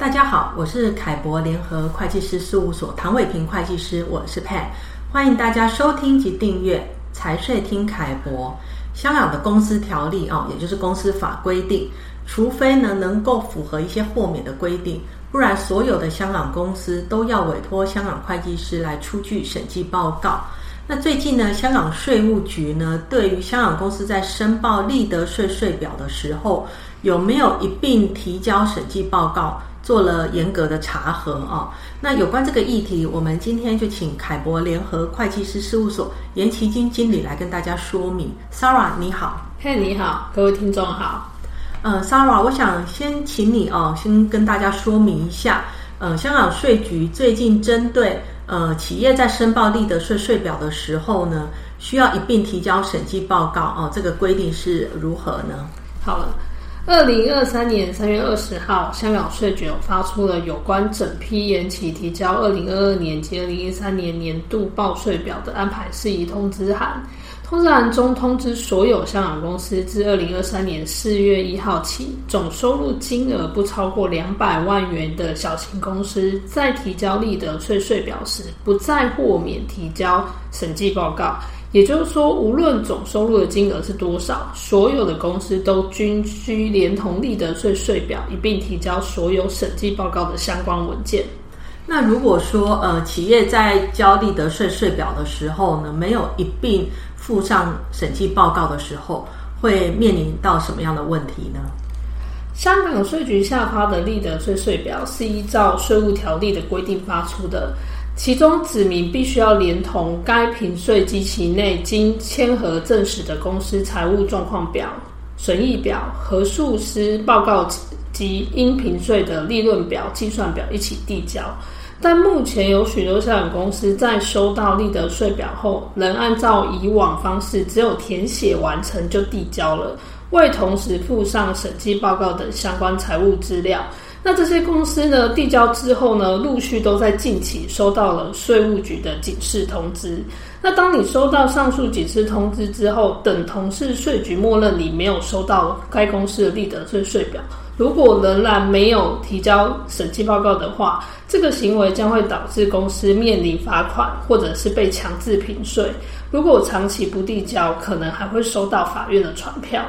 大家好，我是凯博联合会计师事务所唐伟平会计师，我是 Pan，欢迎大家收听及订阅财税听凯博。香港的公司条例啊，也就是公司法规定，除非呢能够符合一些豁免的规定，不然所有的香港公司都要委托香港会计师来出具审计报告。那最近呢，香港税务局呢，对于香港公司在申报利得税税表的时候，有没有一并提交审计报告？做了严格的查核啊，那有关这个议题，我们今天就请凯博联合会计师事务所严其金经理来跟大家说明。Sarah 你好，嘿、hey, 你好，各位听众好。呃，Sarah，我想先请你哦，先跟大家说明一下，呃，香港税局最近针对呃企业在申报利得税税表的时候呢，需要一并提交审计报告哦，这个规定是如何呢？好了。二零二三年三月二十号，香港税局发出了有关整批延期提交二零二二年及二零一三年年度报税表的安排事宜通知函。通知函中通知所有香港公司，自二零二三年四月一号起，总收入金额不超过两百万元的小型公司，在提交利得税税表时，不再豁免提交审计报告。也就是说，无论总收入的金额是多少，所有的公司都均需连同利得税税表一并提交所有审计报告的相关文件。那如果说呃，企业在交利得税税表的时候呢，没有一并附上审计报告的时候，会面临到什么样的问题呢？香港税局下发的利得税税表是依照税务条例的规定发出的。其中指明必须要连同该评税基期内经签核证实的公司财务状况表、损益表、核数师报告及应评税的利润表、计算表一起递交。但目前有许多香港公司在收到利得税表后，仍按照以往方式，只有填写完成就递交了，未同时附上审计报告等相关财务资料。那这些公司呢，递交之后呢，陆续都在近期收到了税务局的警示通知。那当你收到上述警示通知之后，等同是税局默认你没有收到该公司的利得税税表。如果仍然没有提交审计报告的话，这个行为将会导致公司面临罚款，或者是被强制平税。如果长期不递交，可能还会收到法院的传票。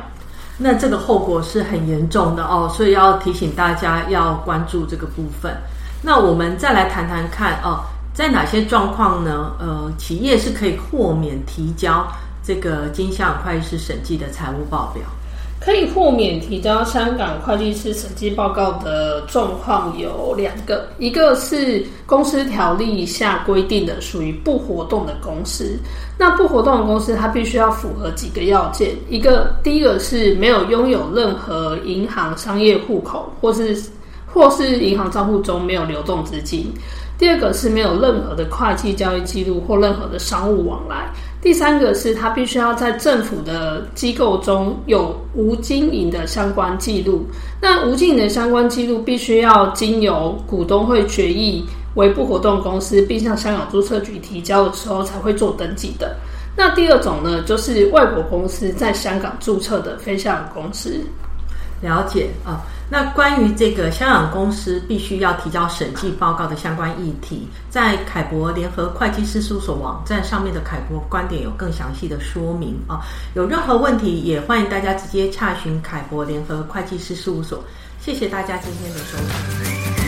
那这个后果是很严重的哦，所以要提醒大家要关注这个部分。那我们再来谈谈看哦，在哪些状况呢？呃，企业是可以豁免提交这个经香港会计师审计的财务报表。可以豁免提交香港会计师审计报告的状况有两个，一个是公司条例下规定的属于不活动的公司，那不活动的公司它必须要符合几个要件，一个第一个是没有拥有任何银行商业户口，或是或是银行账户中没有流动资金。第二个是没有任何的会计交易记录或任何的商务往来。第三个是他必须要在政府的机构中有无经营的相关记录。那无经营的相关记录必须要经由股东会决议为不活动公司，并向香港注册局提交的时候才会做登记的。那第二种呢，就是外国公司在香港注册的非香港公司。了解啊。那关于这个香港公司必须要提交审计报告的相关议题，在凯博联合会计师事务所网站上面的凯博观点有更详细的说明啊。有任何问题也欢迎大家直接洽询凯博联合会计师事务所。谢谢大家今天的收听。